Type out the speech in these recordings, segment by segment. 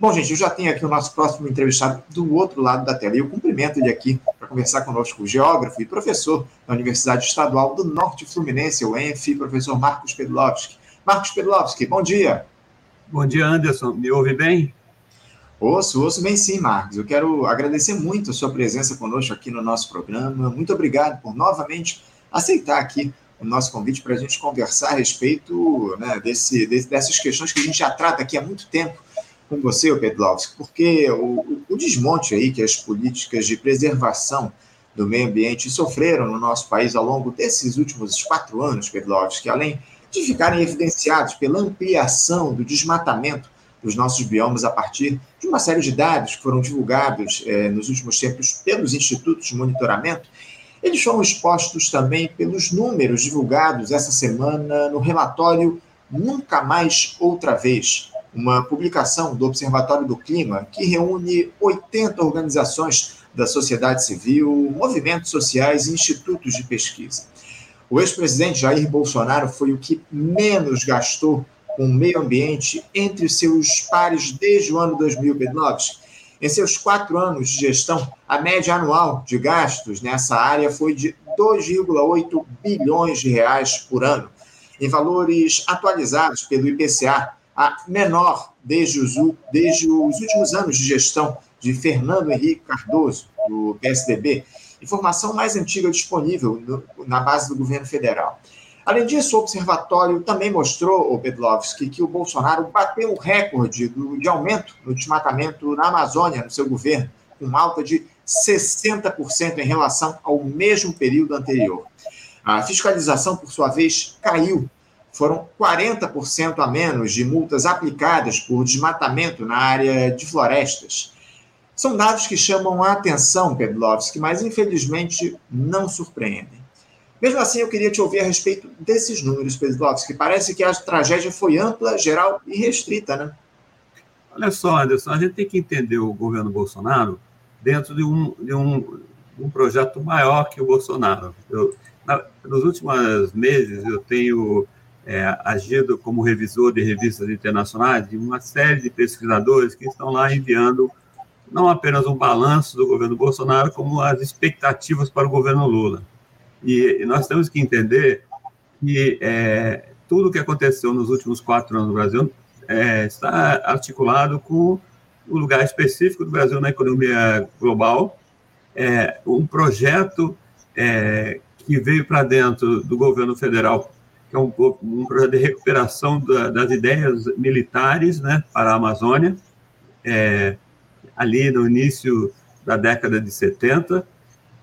Bom, gente, eu já tenho aqui o nosso próximo entrevistado do outro lado da tela. E eu cumprimento ele aqui para conversar conosco, o geógrafo e professor da Universidade Estadual do Norte Fluminense, o ENF, professor Marcos Pedlovski. Marcos Pedlovski, bom dia. Bom dia, Anderson. Me ouve bem? Ouço, ouço bem sim, Marcos. Eu quero agradecer muito a sua presença conosco aqui no nosso programa. Muito obrigado por novamente aceitar aqui o nosso convite para a gente conversar a respeito né, desse, dessas questões que a gente já trata aqui há muito tempo com você, Pedlovski, porque o, o desmonte aí que as políticas de preservação do meio ambiente sofreram no nosso país ao longo desses últimos quatro anos, Pedlovski, além de ficarem evidenciados pela ampliação do desmatamento dos nossos biomas a partir de uma série de dados que foram divulgados eh, nos últimos tempos pelos institutos de monitoramento, eles foram expostos também pelos números divulgados essa semana no relatório Nunca Mais Outra Vez, uma publicação do Observatório do Clima que reúne 80 organizações da sociedade civil, movimentos sociais e institutos de pesquisa. O ex-presidente Jair Bolsonaro foi o que menos gastou com o meio ambiente entre seus pares desde o ano 2009. Em seus quatro anos de gestão, a média anual de gastos nessa área foi de 2,8 bilhões de reais por ano. Em valores atualizados pelo IPCA, a menor desde os, desde os últimos anos de gestão de Fernando Henrique Cardoso, do PSDB, informação mais antiga disponível no, na base do governo federal. Além disso, o observatório também mostrou, o Pedlovski, que o Bolsonaro bateu o recorde do, de aumento no desmatamento na Amazônia no seu governo, com alta de 60% em relação ao mesmo período anterior. A fiscalização, por sua vez, caiu foram 40% a menos de multas aplicadas por desmatamento na área de florestas. São dados que chamam a atenção, Pedlovski, mas infelizmente não surpreendem. Mesmo assim, eu queria te ouvir a respeito desses números, Pedlovski. Parece que a tragédia foi ampla, geral e restrita, né? Olha só, Anderson, a gente tem que entender o governo Bolsonaro dentro de um, de um, um projeto maior que o Bolsonaro. Eu, na, nos últimos meses, eu tenho é, agido como revisor de revistas internacionais de uma série de pesquisadores que estão lá enviando não apenas um balanço do governo Bolsonaro, como as expectativas para o governo Lula. E, e nós temos que entender que é, tudo o que aconteceu nos últimos quatro anos no Brasil é, está articulado com o lugar específico do Brasil na economia global, é, um projeto é, que veio para dentro do governo federal que é um, um projeto de recuperação da, das ideias militares né, para a Amazônia, é, ali no início da década de 70,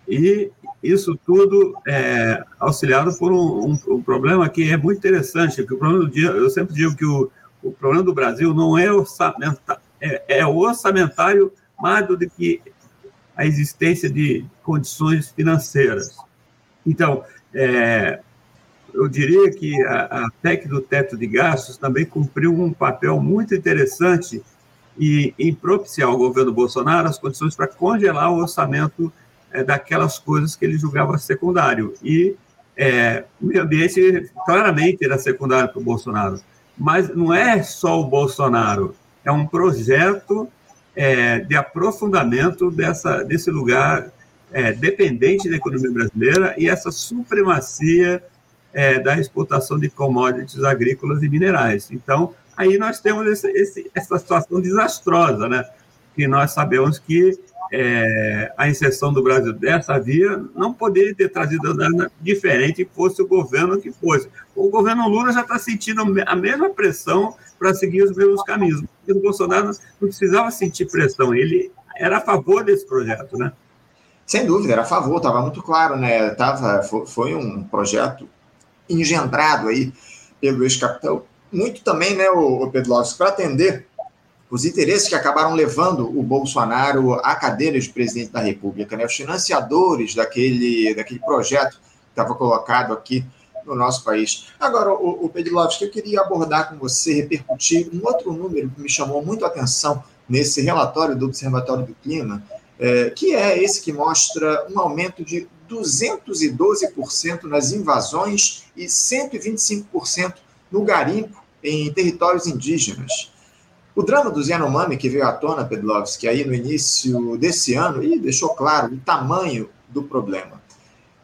e isso tudo é, auxiliado por um, um, um, problema que é muito interessante, que o problema do dia, eu sempre digo que o, o problema do Brasil não é, orçamenta, é, é orçamentário mais do que a existência de condições financeiras. Então, é, eu diria que a, a PEC do teto de gastos também cumpriu um papel muito interessante e, em propiciar ao governo Bolsonaro as condições para congelar o orçamento é, daquelas coisas que ele julgava secundário. E é, o meio ambiente claramente era secundário para o Bolsonaro. Mas não é só o Bolsonaro, é um projeto é, de aprofundamento dessa, desse lugar dependente da economia brasileira e essa supremacia é, da exportação de commodities agrícolas e minerais. Então, aí nós temos esse, esse, essa situação desastrosa, né? que nós sabemos que é, a inserção do Brasil dessa via não poderia ter trazido nada diferente fosse o governo que fosse. O governo Lula já está sentindo a mesma pressão para seguir os mesmos caminhos. O Bolsonaro não precisava sentir pressão, ele era a favor desse projeto, né? Sem dúvida, era a favor, estava muito claro, né? Tava, foi um projeto engendrado aí pelo ex-capitão, muito também, né, o, Pedro Lopes, para atender os interesses que acabaram levando o Bolsonaro à cadeira de presidente da República, né, os financiadores daquele, daquele projeto que estava colocado aqui no nosso país. Agora, o, o Pedro Lopes, que eu queria abordar com você, repercutir um outro número que me chamou muito a atenção nesse relatório do Observatório do Clima, é, que é esse que mostra um aumento de 212% nas invasões e 125% no garimpo em territórios indígenas. O drama dos Yanomami, que veio à tona, Pedlovski, aí no início desse ano, e deixou claro o tamanho do problema.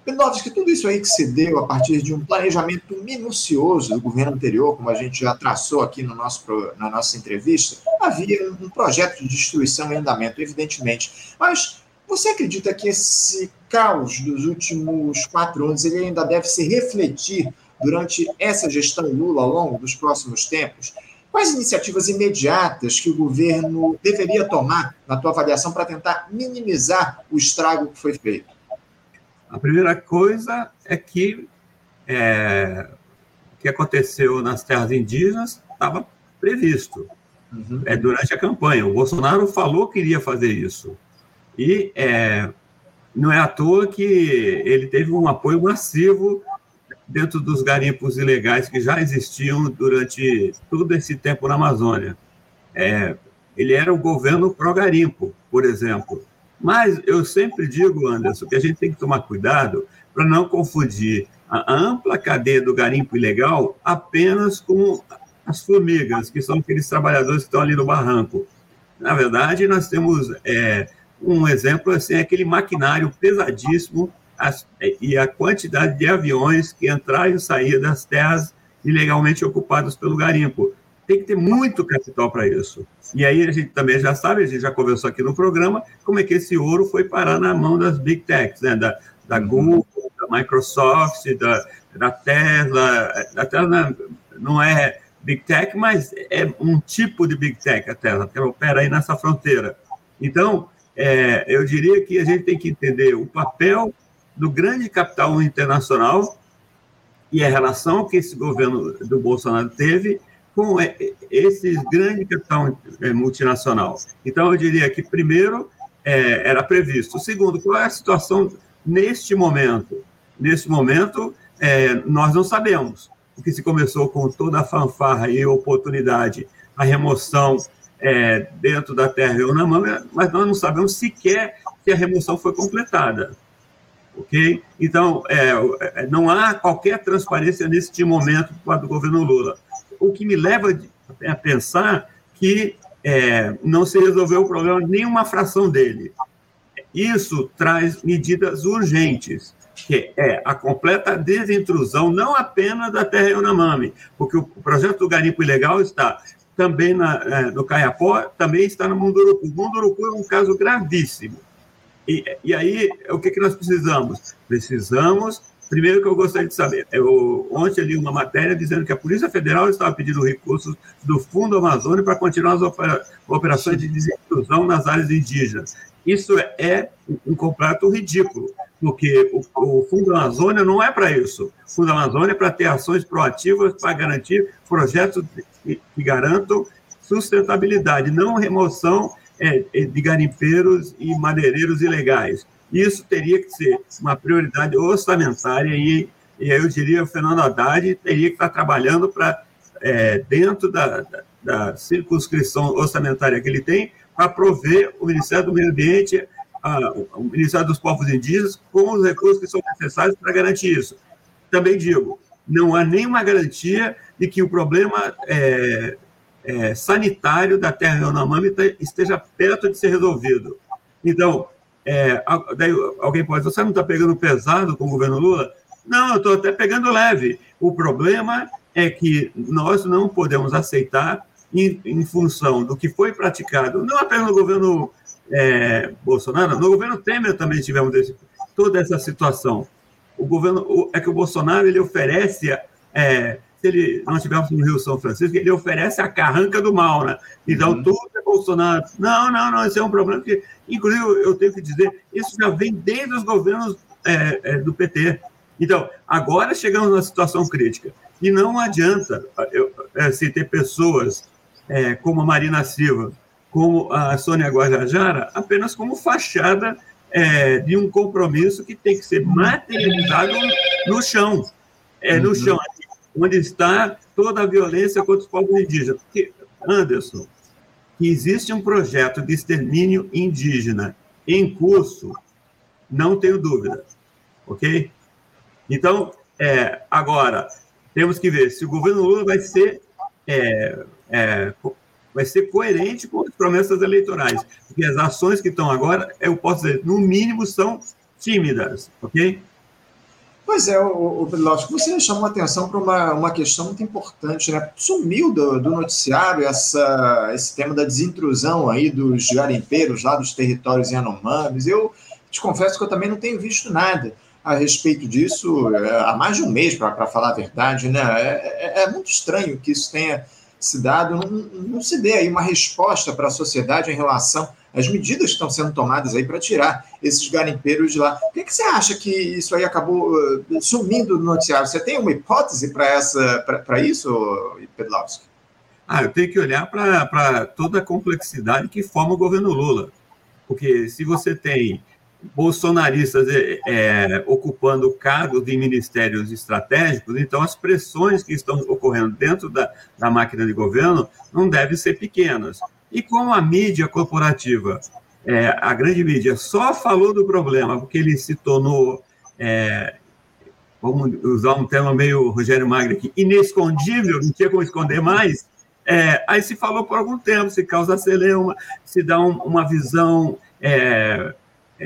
Pedlovski, tudo isso aí que se deu a partir de um planejamento minucioso do governo anterior, como a gente já traçou aqui no nosso, na nossa entrevista, havia um projeto de destruição em andamento, evidentemente. Mas você acredita que esse caos dos últimos quatro anos ele ainda deve se refletir durante essa gestão Lula ao longo dos próximos tempos? Quais iniciativas imediatas que o governo deveria tomar, na tua avaliação, para tentar minimizar o estrago que foi feito? A primeira coisa é que é, o que aconteceu nas terras indígenas estava previsto uhum. é, durante a campanha. O Bolsonaro falou que iria fazer isso. E é, não é à toa que ele teve um apoio massivo dentro dos garimpos ilegais que já existiam durante todo esse tempo na Amazônia. É, ele era o governo pró-garimpo, por exemplo. Mas eu sempre digo, Anderson, que a gente tem que tomar cuidado para não confundir a ampla cadeia do garimpo ilegal apenas com as formigas, que são aqueles trabalhadores que estão ali no barranco. Na verdade, nós temos é, um exemplo assim, aquele maquinário pesadíssimo as, e a quantidade de aviões que entraram e saíam das terras ilegalmente ocupadas pelo garimpo. Tem que ter muito capital para isso. E aí a gente também já sabe, a gente já conversou aqui no programa, como é que esse ouro foi parar na mão das big techs, né? da, da uhum. Google, da Microsoft, da, da Tesla. A Tesla não é big tech, mas é um tipo de big tech a Tesla, porque ela opera aí nessa fronteira. Então, é, eu diria que a gente tem que entender o papel do grande capital internacional e a relação que esse governo do Bolsonaro teve com esse grande capital é, multinacional. Então, eu diria que, primeiro, é, era previsto. Segundo, qual é a situação neste momento? Neste momento, é, nós não sabemos. Porque se começou com toda a fanfarra e oportunidade, a remoção é, dentro da terra e mas nós não sabemos sequer se a remoção foi completada ok? Então, é, é, não há qualquer transparência neste momento do governo Lula. O que me leva a pensar que é, não se resolveu o problema nenhuma fração dele. Isso traz medidas urgentes, que é a completa desintrusão, não apenas da terra Yanomami, porque o projeto do garimpo ilegal está também na, é, no Caiapó, também está no Munduruku. O Munduruku é um caso gravíssimo e, e aí, o que, que nós precisamos? Precisamos, primeiro que eu gostaria de saber, eu ontem li uma matéria dizendo que a Polícia Federal estava pedindo recursos do Fundo Amazônia para continuar as opera, operações de desintrusão nas áreas indígenas. Isso é um completo ridículo, porque o, o Fundo Amazônia não é para isso. O Fundo Amazônia é para ter ações proativas para garantir projetos que, garantam sustentabilidade, não remoção é, é, de garimpeiros e madeireiros ilegais. Isso teria que ser uma prioridade orçamentária e, e eu diria o Fernando Haddad teria que estar trabalhando para, é, dentro da, da, da, circunscrição orçamentária que ele tem, para prover o Ministério do Meio Ambiente, a, o Ministério dos Povos Indígenas, com os recursos que são necessários para garantir isso. Também digo, não há nenhuma garantia de que o problema é, é, sanitário da terra Yanomami tá, esteja perto de ser resolvido. Então, é, alguém pode dizer, você não está pegando pesado com o governo Lula? Não, eu estou até pegando leve. O problema é que nós não podemos aceitar, em, em função do que foi praticado, não apenas no governo é, Bolsonaro, no governo Temer também tivemos esse, toda essa situação. O governo é que o Bolsonaro ele oferece é, se ele não estivermos no Rio São Francisco, ele oferece a carranca do mal, né? Então, uhum. tudo é Bolsonaro. Não, não, não, esse é um problema que, inclusive, eu tenho que dizer, isso já vem desde os governos é, é, do PT. Então, agora chegamos numa situação crítica. E não adianta eu, é, se ter pessoas é, como a Marina Silva, como a Sônia Guajajara, apenas como fachada é, de um compromisso que tem que ser materializado no chão. É, no uhum. chão onde está toda a violência contra os povos indígenas. Porque, Anderson, que existe um projeto de extermínio indígena em curso, não tenho dúvida, ok? Então, é, agora, temos que ver se o governo Lula vai ser é, é, vai ser coerente com as promessas eleitorais. Porque as ações que estão agora, eu posso dizer, no mínimo, são tímidas, ok? Pois é, o, o você chamou atenção para uma, uma questão muito importante, né? Sumiu do, do noticiário essa, esse tema da desintrusão aí dos garimpeiros lá dos territórios Yanomamis. Eu te confesso que eu também não tenho visto nada a respeito disso é, há mais de um mês, para falar a verdade, né? É, é, é muito estranho que isso tenha se dado, não, não se dê aí uma resposta para a sociedade em relação às medidas que estão sendo tomadas aí para tirar esses garimpeiros de lá. Por que, que você acha que isso aí acabou uh, sumindo do noticiário? Você tem uma hipótese para isso, Pedlowski? Ah, eu tenho que olhar para toda a complexidade que forma o governo Lula. Porque se você tem bolsonaristas é, é, ocupando cargos de ministérios estratégicos, então as pressões que estão ocorrendo dentro da, da máquina de governo não devem ser pequenas. E como a mídia corporativa, é, a grande mídia, só falou do problema porque ele se tornou, é, vamos usar um termo meio Rogério Magri aqui, inescondível, não tinha como esconder mais, é, aí se falou por algum tempo, se causa celeuma, se dá um, uma visão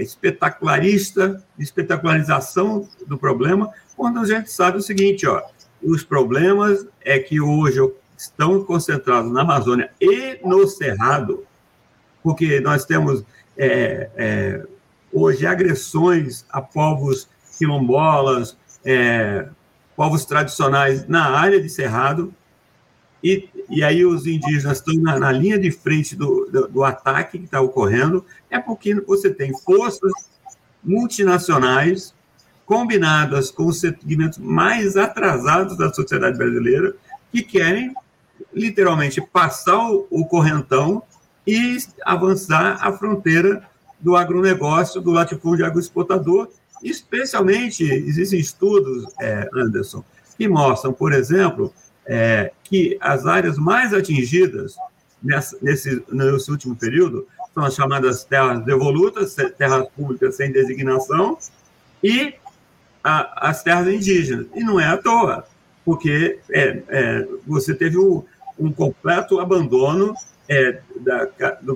espetacularista, espetacularização do problema, quando a gente sabe o seguinte, ó, os problemas é que hoje estão concentrados na Amazônia e no Cerrado, porque nós temos é, é, hoje agressões a povos quilombolas, é, povos tradicionais na área de Cerrado, e, e aí os indígenas estão na, na linha de frente do, do, do ataque que está ocorrendo, é porque você tem forças multinacionais combinadas com os segmentos mais atrasados da sociedade brasileira que querem literalmente passar o, o correntão e avançar a fronteira do agronegócio, do latifúndio agroexportador. Especialmente, existem estudos, é, Anderson, que mostram, por exemplo, é, que as áreas mais atingidas nessa, nesse, nesse último período são as chamadas terras devolutas, terras públicas sem designação, e a, as terras indígenas. E não é à toa, porque é, é, você teve um, um completo abandono é, da,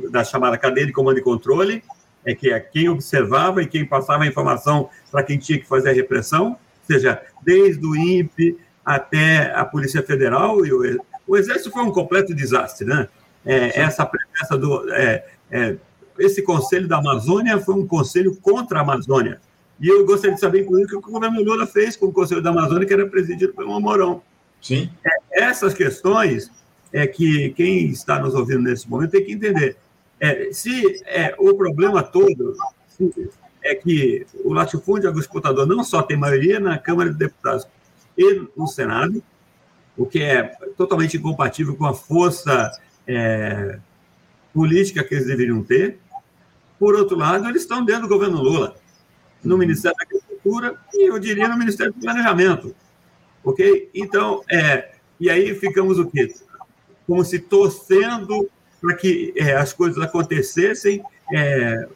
da chamada cadeia de comando e controle, é que é quem observava e quem passava a informação para quem tinha que fazer a repressão, ou seja, desde o INPE até a Polícia Federal e o, o Exército foi um completo desastre, né? É, essa presença do é, é, esse Conselho da Amazônia foi um conselho contra a Amazônia. E eu gostaria de saber, inclusive, o que o governo Lula fez com o Conselho da Amazônia, que era presidido pelo Amorão. Sim. É, essas questões é que quem está nos ouvindo nesse momento tem que entender. É, se é, o problema todo é que o latifúndio agroexportador não só tem maioria na Câmara de Deputados e no Senado, o que é totalmente incompatível com a força é, política que eles deveriam ter. Por outro lado, eles estão dentro do governo Lula, no Ministério da Agricultura e, eu diria, no Ministério do Planejamento. Ok? Então, é, e aí ficamos o quê? Como se torcendo para que é, as coisas acontecessem é,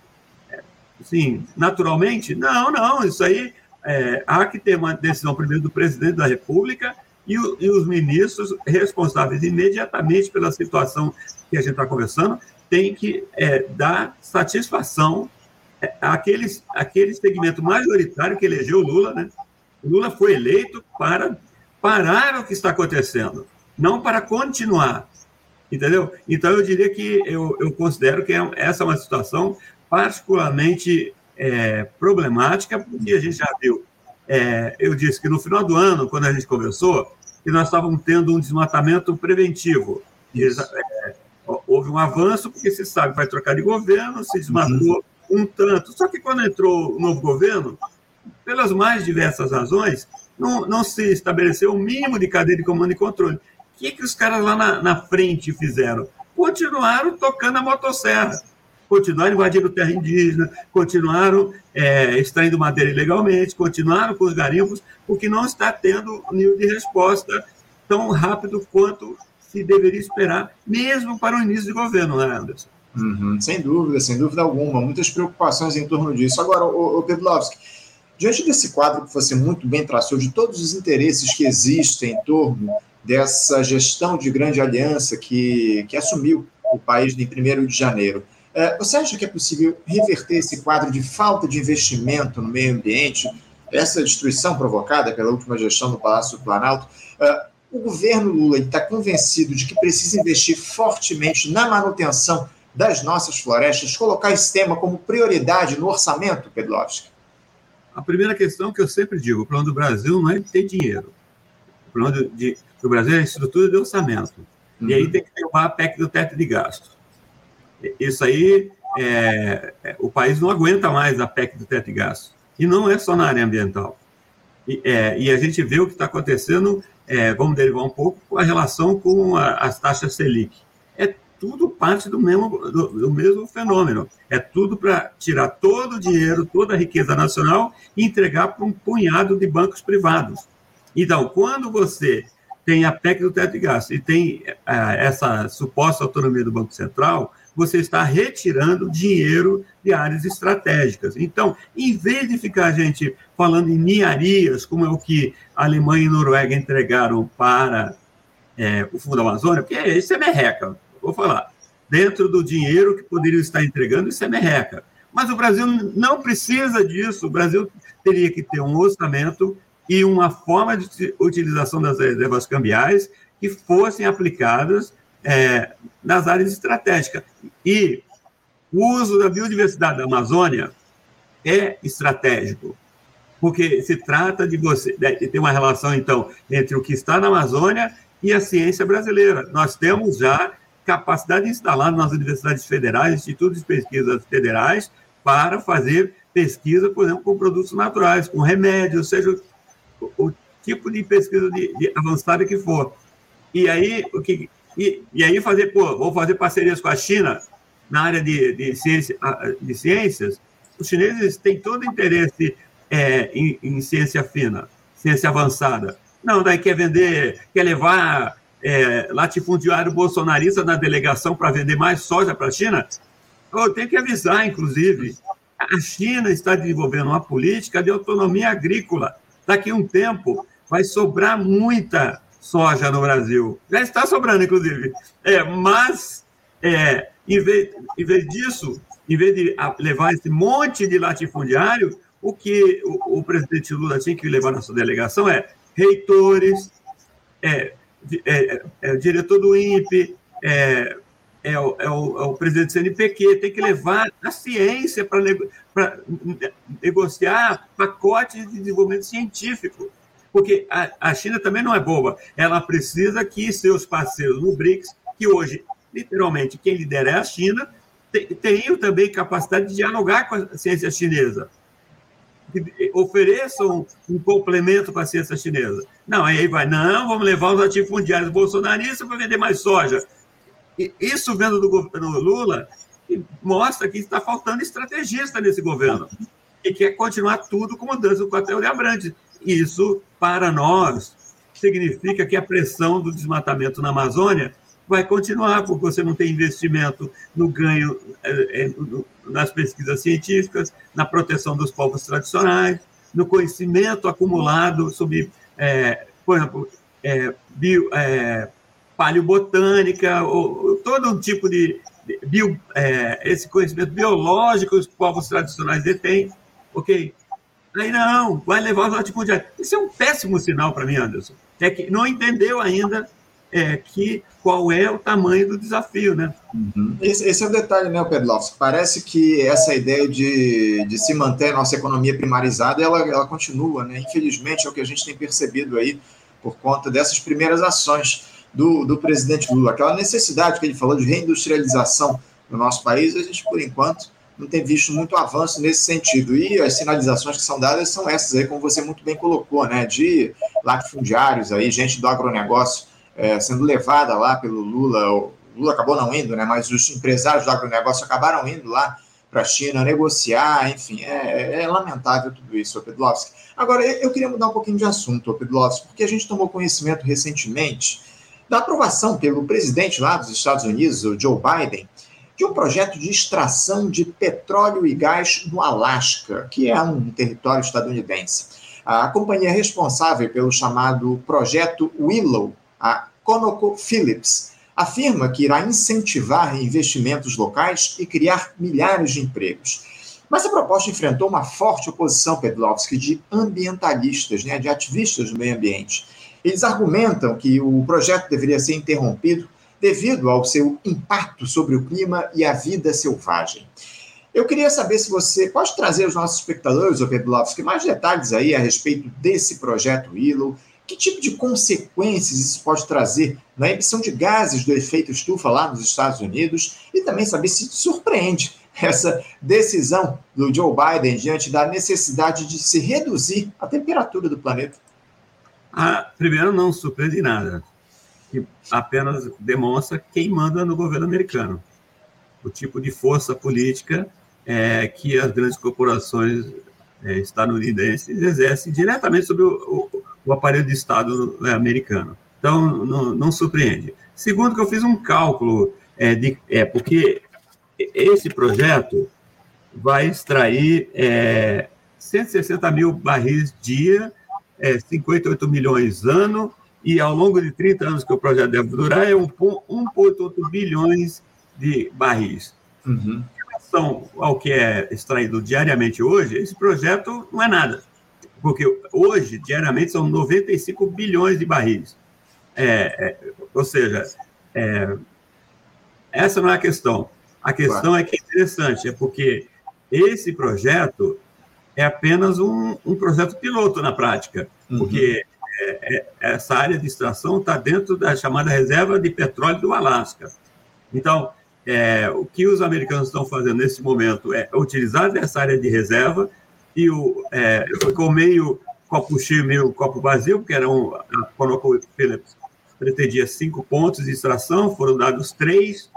assim, naturalmente? Não, não, isso aí é, há que ter uma decisão primeiro do presidente da República e, o, e os ministros responsáveis imediatamente pela situação que a gente está conversando têm que é, dar satisfação àquele, àquele segmento majoritário que elegeu Lula. Né? Lula foi eleito para parar o que está acontecendo, não para continuar. Entendeu? Então, eu diria que eu, eu considero que é, essa é uma situação particularmente é, problemática, porque a gente já viu é, eu disse que no final do ano, quando a gente conversou, que nós estávamos tendo um desmatamento preventivo. E, é, houve um avanço, porque se sabe vai trocar de governo, se desmatou uhum. um tanto. Só que quando entrou o novo governo, pelas mais diversas razões, não, não se estabeleceu o mínimo de cadeia de comando e controle. O que, que os caras lá na, na frente fizeram? Continuaram tocando a motosserra continuaram invadindo terra indígena, continuaram é, extraindo madeira ilegalmente, continuaram com os garimpos, porque não está tendo nível de resposta tão rápido quanto se deveria esperar, mesmo para o início de governo, né, Anderson? Uhum, sem dúvida, sem dúvida alguma. Muitas preocupações em torno disso. Agora, o, o Pedlovski, diante desse quadro que você muito bem traçou, de todos os interesses que existem em torno dessa gestão de grande aliança que, que assumiu o país em 1 de janeiro. É, você acha que é possível reverter esse quadro de falta de investimento no meio ambiente, essa destruição provocada pela última gestão do Palácio do Planalto? É, o governo Lula está convencido de que precisa investir fortemente na manutenção das nossas florestas, colocar esse tema como prioridade no orçamento, Pedlovski? A primeira questão que eu sempre digo, o plano do Brasil não é ter dinheiro. O plano de, do Brasil é a estrutura de orçamento. Uhum. E aí uhum. tem que levar a PEC do teto de gasto. Isso aí, é, é, o país não aguenta mais a PEC do teto de gasto. E não é só na área ambiental. E, é, e a gente vê o que está acontecendo, é, vamos derivar um pouco, com a relação com a, as taxas Selic. É tudo parte do mesmo, do, do mesmo fenômeno. É tudo para tirar todo o dinheiro, toda a riqueza nacional e entregar para um punhado de bancos privados. Então, quando você tem a PEC do teto de gasto e tem é, essa suposta autonomia do Banco Central, você está retirando dinheiro de áreas estratégicas. Então, em vez de ficar a gente falando em niarias, como é o que a Alemanha e a Noruega entregaram para é, o Fundo Amazônia, porque isso é merreca, vou falar. Dentro do dinheiro que poderiam estar entregando, isso é merreca. Mas o Brasil não precisa disso. O Brasil teria que ter um orçamento e uma forma de utilização das reservas cambiais que fossem aplicadas é, nas áreas estratégicas. E o uso da biodiversidade da Amazônia é estratégico, porque se trata de você de ter uma relação, então, entre o que está na Amazônia e a ciência brasileira. Nós temos já capacidade instalada nas universidades federais, institutos de pesquisas federais, para fazer pesquisa, por exemplo, com produtos naturais, com remédios, seja o, o tipo de pesquisa de, de avançada que for. E aí, o que, e, e aí fazer, pô, vou fazer parcerias com a China na área de, de, ciência, de ciências. Os chineses têm todo interesse é, em, em, ciência fina, ciência avançada. Não, daí quer vender, quer levar é, latifundiário bolsonarista na delegação para vender mais soja para a China. Eu tenho que avisar, inclusive, a China está desenvolvendo uma política de autonomia agrícola. Daqui a um tempo vai sobrar muita soja no Brasil. Já está sobrando, inclusive. É, mas, é, em, vez, em vez disso, em vez de levar esse monte de latifundiário, o que o, o presidente Lula tinha que levar na sua delegação é reitores, é, é, é diretor do INPE, é, é, o, é, o, é o presidente do CNPq, tem que levar a ciência para nego, negociar pacotes de desenvolvimento científico porque a, a China também não é boba. Ela precisa que seus parceiros no BRICS, que hoje, literalmente, quem lidera é a China, tenham também capacidade de dialogar com a ciência chinesa. Ofereçam um complemento para a ciência chinesa. Não, aí vai, não, vamos levar os latifundiários bolsonaristas para vender mais soja. E isso vendo do governo Lula mostra que está faltando estrategista nesse governo e quer continuar tudo como dança o quartel de Abrantes. Isso, para nós, significa que a pressão do desmatamento na Amazônia vai continuar, porque você não tem investimento no ganho é, é, nas pesquisas científicas, na proteção dos povos tradicionais, no conhecimento acumulado sobre, é, por exemplo, é, bio, é, paleobotânica, ou, todo um tipo de, bio, é, esse conhecimento biológico que os povos tradicionais detêm, ok? Aí não, vai levar os latifundiários. Isso é um péssimo sinal para mim, Anderson. É que não entendeu ainda é, que qual é o tamanho do desafio, né? Uhum. Esse, esse, é o detalhe, né, Pedlovski? Parece que essa ideia de, de se manter a nossa economia primarizada, ela, ela continua, né? Infelizmente, é o que a gente tem percebido aí por conta dessas primeiras ações do, do presidente Lula. Aquela necessidade que ele falou de reindustrialização no nosso país, a gente, por enquanto, não tem visto muito avanço nesse sentido. E as sinalizações que são dadas são essas aí, como você muito bem colocou, né? De latifundiários aí, gente do agronegócio é, sendo levada lá pelo Lula. O Lula acabou não indo, né? Mas os empresários do agronegócio acabaram indo lá para a China negociar, enfim, é, é, lamentável tudo isso, Pedlovski. Agora, eu queria mudar um pouquinho de assunto, Pedlovski, porque a gente tomou conhecimento recentemente da aprovação pelo presidente lá dos Estados Unidos, o Joe Biden, de um projeto de extração de petróleo e gás no Alasca, que é um território estadunidense. A companhia responsável pelo chamado Projeto Willow, a ConocoPhillips, afirma que irá incentivar investimentos locais e criar milhares de empregos. Mas a proposta enfrentou uma forte oposição, Pedlovski, de ambientalistas, né, de ativistas do meio ambiente. Eles argumentam que o projeto deveria ser interrompido devido ao seu impacto sobre o clima e a vida selvagem. Eu queria saber se você pode trazer aos nossos espectadores, o Pedlovski, mais detalhes aí a respeito desse projeto Willow, que tipo de consequências isso pode trazer na emissão de gases do efeito estufa lá nos Estados Unidos e também saber se surpreende essa decisão do Joe Biden diante da necessidade de se reduzir a temperatura do planeta? Ah, primeiro, não surpreende nada. Apenas demonstra quem manda no governo americano. O tipo de força política é, que as grandes corporações é, estadunidenses exercem diretamente sobre o, o, o aparelho de Estado né, americano. Então, não, não, surpreende. Segundo, que eu fiz um cálculo, é, de, é porque esse projeto vai extrair é, 160 mil barris dia, é, 58 milhões ano, e ao longo de 30 anos que o projeto deve durar, é 1,8 bilhões de barris. Uhum relação ao que é extraído diariamente hoje, esse projeto não é nada. Porque hoje, diariamente, são 95 bilhões de barris. É, é, ou seja, é, essa não é a questão. A questão claro. é que é interessante, é porque esse projeto é apenas um, um projeto piloto na prática, uhum. porque é, essa área de extração está dentro da chamada reserva de petróleo do Alasca. Então, é, o que os americanos estão fazendo nesse momento é utilizar essa área de reserva e o, é, ficou meio copo cheio, meio copo vazio, porque era um, a ConocoPhillips pretendia cinco pontos de extração, foram dados três,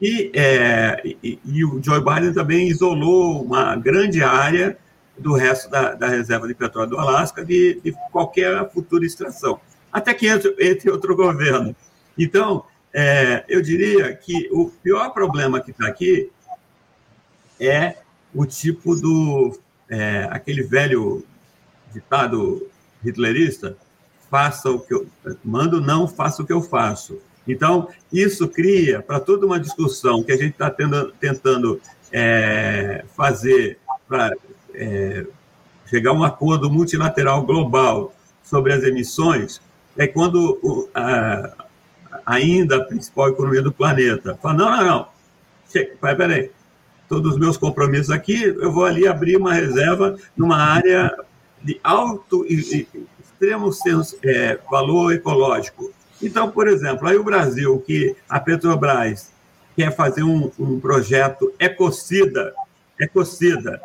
e, é, e, e, o Joe Biden também isolou uma grande área do resto da, da reserva de petróleo do Alasca de, de qualquer futura extração, até que entre, entre outro governo. Então, é, eu diria que o pior problema que está aqui é o tipo do é, aquele velho ditado hitlerista faça o que eu mando não faça o que eu faço então isso cria para toda uma discussão que a gente está tentando é, fazer para é, chegar a um acordo multilateral global sobre as emissões é quando o, a, ainda a principal economia do planeta. Fala, não, não, não. Chega, peraí. Todos os meus compromissos aqui, eu vou ali abrir uma reserva numa área de alto e, extremo senso, é, valor ecológico. Então, por exemplo, aí o Brasil, que a Petrobras quer fazer um, um projeto ecocida, ecocida,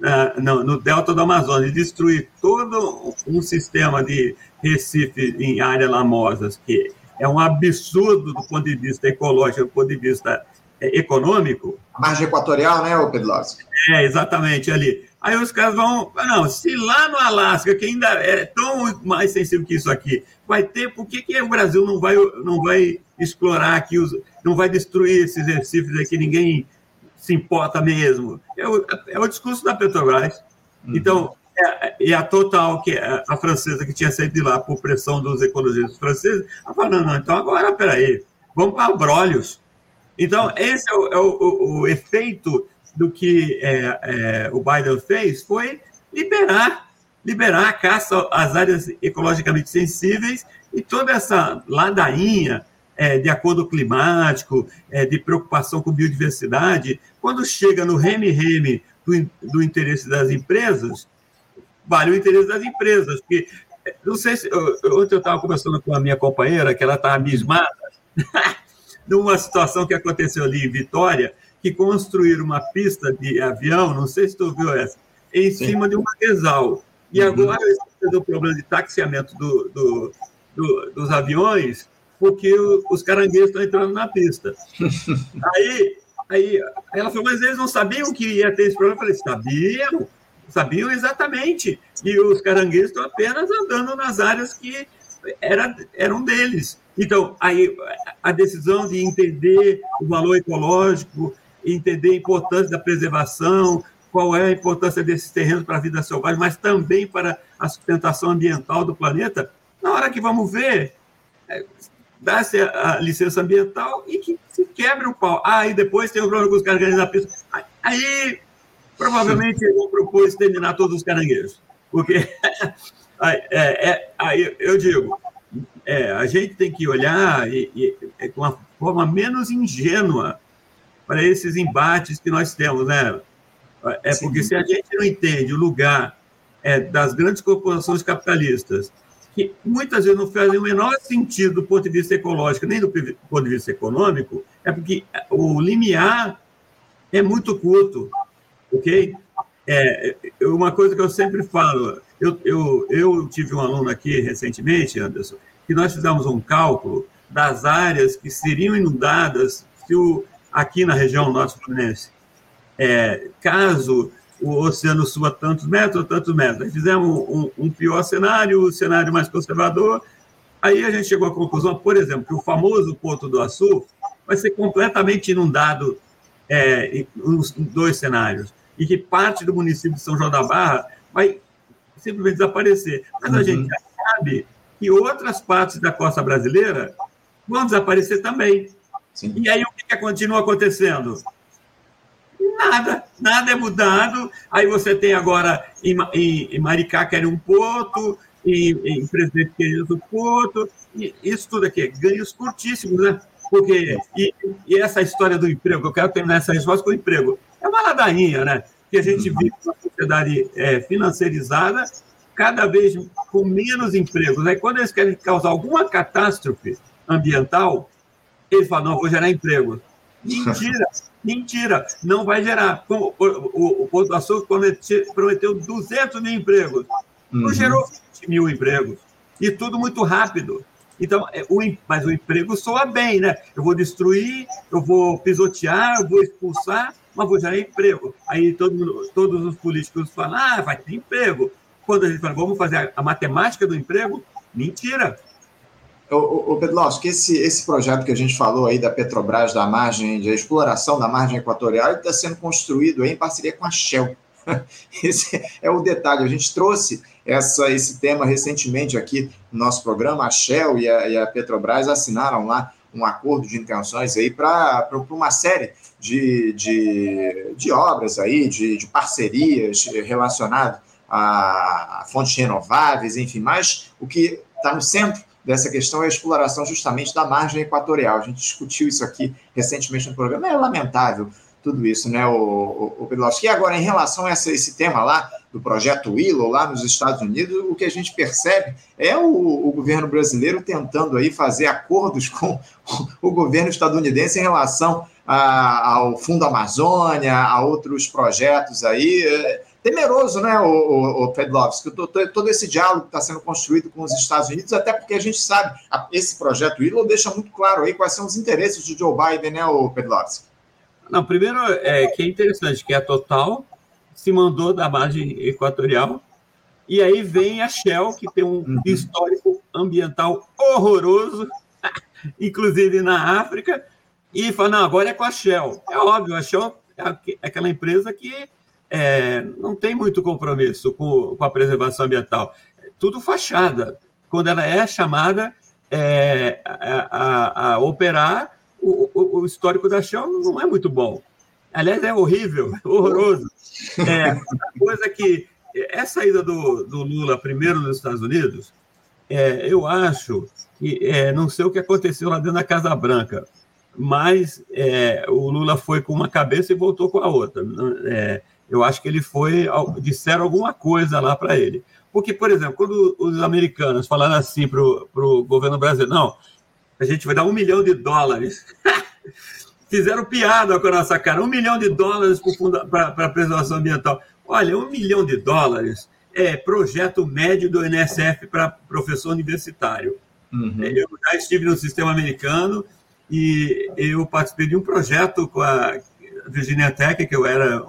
na, no, no, delta do Amazonas, destruir todo um sistema de Recife em áreas lamosas, que é um absurdo do ponto de vista ecológico, do ponto de vista é, econômico. A margem equatorial, né, Pedroso? É, exatamente, ali. Aí os caras vão, não, se lá no Alasca, que ainda é tão mais sensível que isso aqui, vai ter, por que, que o Brasil não vai, não vai explorar aqui, os, não vai destruir esses recifes aqui, ninguém se importa mesmo? É o, é o discurso da Petrobras. Uhum. Então, é, e a Total, que é a francesa que tinha saído de lá por pressão dos ecologistas franceses, ela falou, não, não, então agora, peraí, vamos para Brolhos. Então, esse é o, é o, o efeito do que é, é, o Biden fez, foi liberar, liberar a caça às áreas ecologicamente sensíveis e toda essa ladainha é, de acordo climático, é, de preocupação com biodiversidade, quando chega no reme-reme do, do interesse das empresas, vale o interesse das empresas. Porque, não sei se. Ontem eu estava conversando com a minha companheira, que ela estava abismada, numa situação que aconteceu ali em Vitória, que construíram uma pista de avião, não sei se tu viu essa, em Sim. cima de um manguezal. E uhum. agora o problema de taxiamento do, do, do, dos aviões, porque os caranguejos estão entrando na pista. aí, aí ela falou, mas eles não sabiam que ia ter esse problema. Eu falei, sabiam, sabiam exatamente. E os caranguejos estão apenas andando nas áreas que era, eram deles. Então, aí, a decisão de entender o valor ecológico, entender a importância da preservação, qual é a importância desses terrenos para a vida selvagem, mas também para a sustentação ambiental do planeta, na hora que vamos ver, dá-se a, licença ambiental e que se quebre o pau. Ah, e depois tem o problema com os caranguejos na pista. Aí, provavelmente, eu vou propor exterminar todos os caranguejos. Porque, aí, é, é, aí eu digo, é, a gente tem que olhar e, e, é, com uma forma menos ingênua para esses embates que nós temos, né? É porque se a gente não entende o lugar é, das grandes corporações capitalistas que muitas vezes não fazem o menor sentido do ponto de vista ecológico, nem do ponto de vista econômico, é porque o limiar é muito curto, ok? É, uma coisa que eu sempre falo, eu, eu, eu tive um aluno aqui recentemente, Anderson, que nós fizemos um cálculo das áreas que seriam inundadas se o, aqui na região nosso Fluminense, é, caso o oceano suba tantos metros tantos metros. Aí fizemos um, um pior cenário, o um cenário mais conservador. Aí a gente chegou à conclusão, por exemplo, que o famoso Porto do Açu vai ser completamente inundado é, nos dois cenários e que parte do município de São João da Barra vai simplesmente desaparecer. Mas a uhum. gente já sabe que outras partes da costa brasileira vão desaparecer também. Sim. E aí o que, que continua acontecendo? Nada, nada é mudado. Aí você tem agora em, em, em Maricá querem um porto, em, em Presidente querem outro porto, e isso tudo aqui é ganhos curtíssimos, né? Porque, e, e, essa história do emprego, eu quero terminar essa resposta com o emprego, é uma ladainha, né? Que a gente vive uma sociedade é, financiarizada, cada vez com menos empregos. Aí, quando eles querem causar alguma catástrofe ambiental, eles falam: não, vou gerar emprego. Mentira! Mentira, não vai gerar. O, o, o Porto do Açúcar prometeu 200 mil empregos, não uhum. gerou 20 mil empregos. E tudo muito rápido. Então, é, o, mas o emprego soa bem, né? Eu vou destruir, eu vou pisotear, eu vou expulsar, mas vou gerar emprego. Aí todo todos os políticos falam, ah, vai ter emprego. Quando a gente fala, vamos fazer a, a matemática do emprego, mentira. O, o Pedlowski, esse, esse projeto que a gente falou aí da Petrobras, da margem, de exploração da margem equatorial, está sendo construído em parceria com a Shell. Esse é o detalhe. A gente trouxe essa, esse tema recentemente aqui no nosso programa. A Shell e a, e a Petrobras assinaram lá um acordo de intenções aí para uma série de, de, de obras aí, de, de parcerias relacionadas a fontes renováveis, enfim, mas o que está no centro dessa questão é a exploração justamente da margem equatorial. A gente discutiu isso aqui recentemente no programa. É lamentável tudo isso, né, o, o, o Pedroski. E agora, em relação a essa, esse tema lá, do projeto Willow lá nos Estados Unidos, o que a gente percebe é o, o, governo brasileiro tentando aí fazer acordos com o governo estadunidense em relação a, ao Fundo Amazônia, a outros projetos aí. É, temeroso, né, o, o, o Pedlovski, todo esse diálogo que está sendo construído com os Estados Unidos, até porque a gente sabe, esse projeto Willow deixa muito claro aí quais são os interesses de Joe Biden, né, o Pedlovski? Não, primeiro é que é interessante que a Total se mandou da margem equatorial e aí vem a Shell, que tem um uhum. histórico ambiental horroroso, inclusive na África, e fala, não, agora é com a Shell. É óbvio, a Shell é aquela empresa que é, não tem muito compromisso com, com, a preservação ambiental. Tudo fachada. Quando ela é chamada é, a, a, a, operar, o, o, o, histórico da Shell não é muito bom. Aliás, é horrível, horroroso. É, coisa que essa ida do, do Lula primeiro nos Estados Unidos, é, eu acho que é, não sei o que aconteceu lá dentro da Casa Branca, mas é, o Lula foi com uma cabeça e voltou com a outra. É, eu acho que ele foi, disseram alguma coisa lá para ele. Porque, por exemplo, quando os americanos falaram assim para o governo brasileiro, não, a gente vai dar um milhão de dólares. Fizeram piada com a nossa cara, um milhão de dólares para a preservação ambiental. Olha, um milhão de dólares é projeto médio do NSF para professor universitário. Uhum. Eu já estive no sistema americano e eu participei de um projeto com a Virginia Tech, que eu era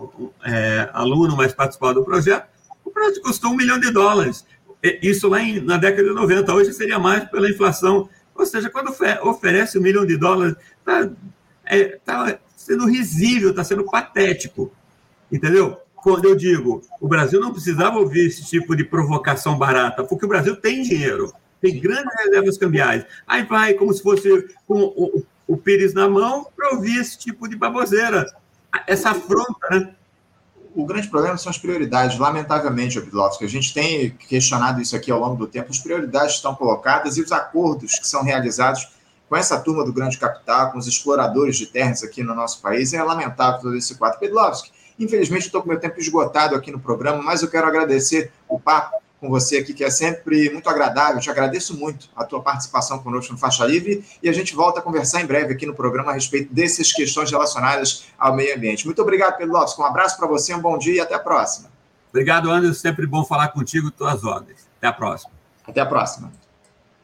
é, aluno, mas participava do projeto, o projeto custou um milhão de dólares. Isso lá em, na década de 90. Hoje seria mais pela inflação. Ou seja, quando oferece um milhão de dólares, está é, tá sendo risível, está sendo patético. Entendeu? Quando eu digo, o Brasil não precisava ouvir esse tipo de provocação barata, porque o Brasil tem dinheiro. tem grandes reservas cambiais. Aí vai como se fosse com o, o Pires na mão para ouvir esse tipo de baboseira, essa afronta, né? o grande problema são as prioridades. Lamentavelmente, Obidlovski, a gente tem questionado isso aqui ao longo do tempo. As prioridades estão colocadas e os acordos que são realizados com essa turma do grande capital, com os exploradores de terras aqui no nosso país, é lamentável todo esse quadro. Pedlovski, infelizmente estou com meu tempo esgotado aqui no programa, mas eu quero agradecer o papo com você aqui, que é sempre muito agradável. Te agradeço muito a tua participação conosco no Faixa Livre e a gente volta a conversar em breve aqui no programa a respeito dessas questões relacionadas ao meio ambiente. Muito obrigado, Pedro Lopes. Um abraço para você, um bom dia e até a próxima. Obrigado, Anderson. Sempre bom falar contigo, tuas ordens. Até a próxima. Até a próxima.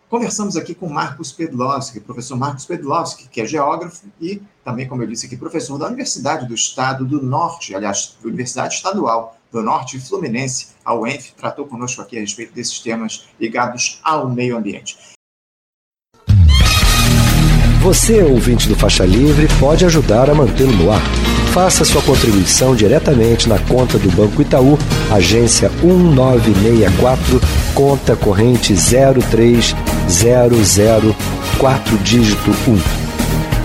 Conversamos aqui com Marcos Pedlowski, professor Marcos Pedlowski, que é geógrafo e também, como eu disse aqui, professor da Universidade do Estado do Norte, aliás, Universidade Estadual do Norte Fluminense, a UENF, tratou conosco aqui a respeito desses temas ligados ao meio ambiente. Você, ouvinte do Faixa Livre, pode ajudar a mantê-lo no ar. Faça sua contribuição diretamente na conta do Banco Itaú, agência 1964, conta corrente 03004 dígito 1.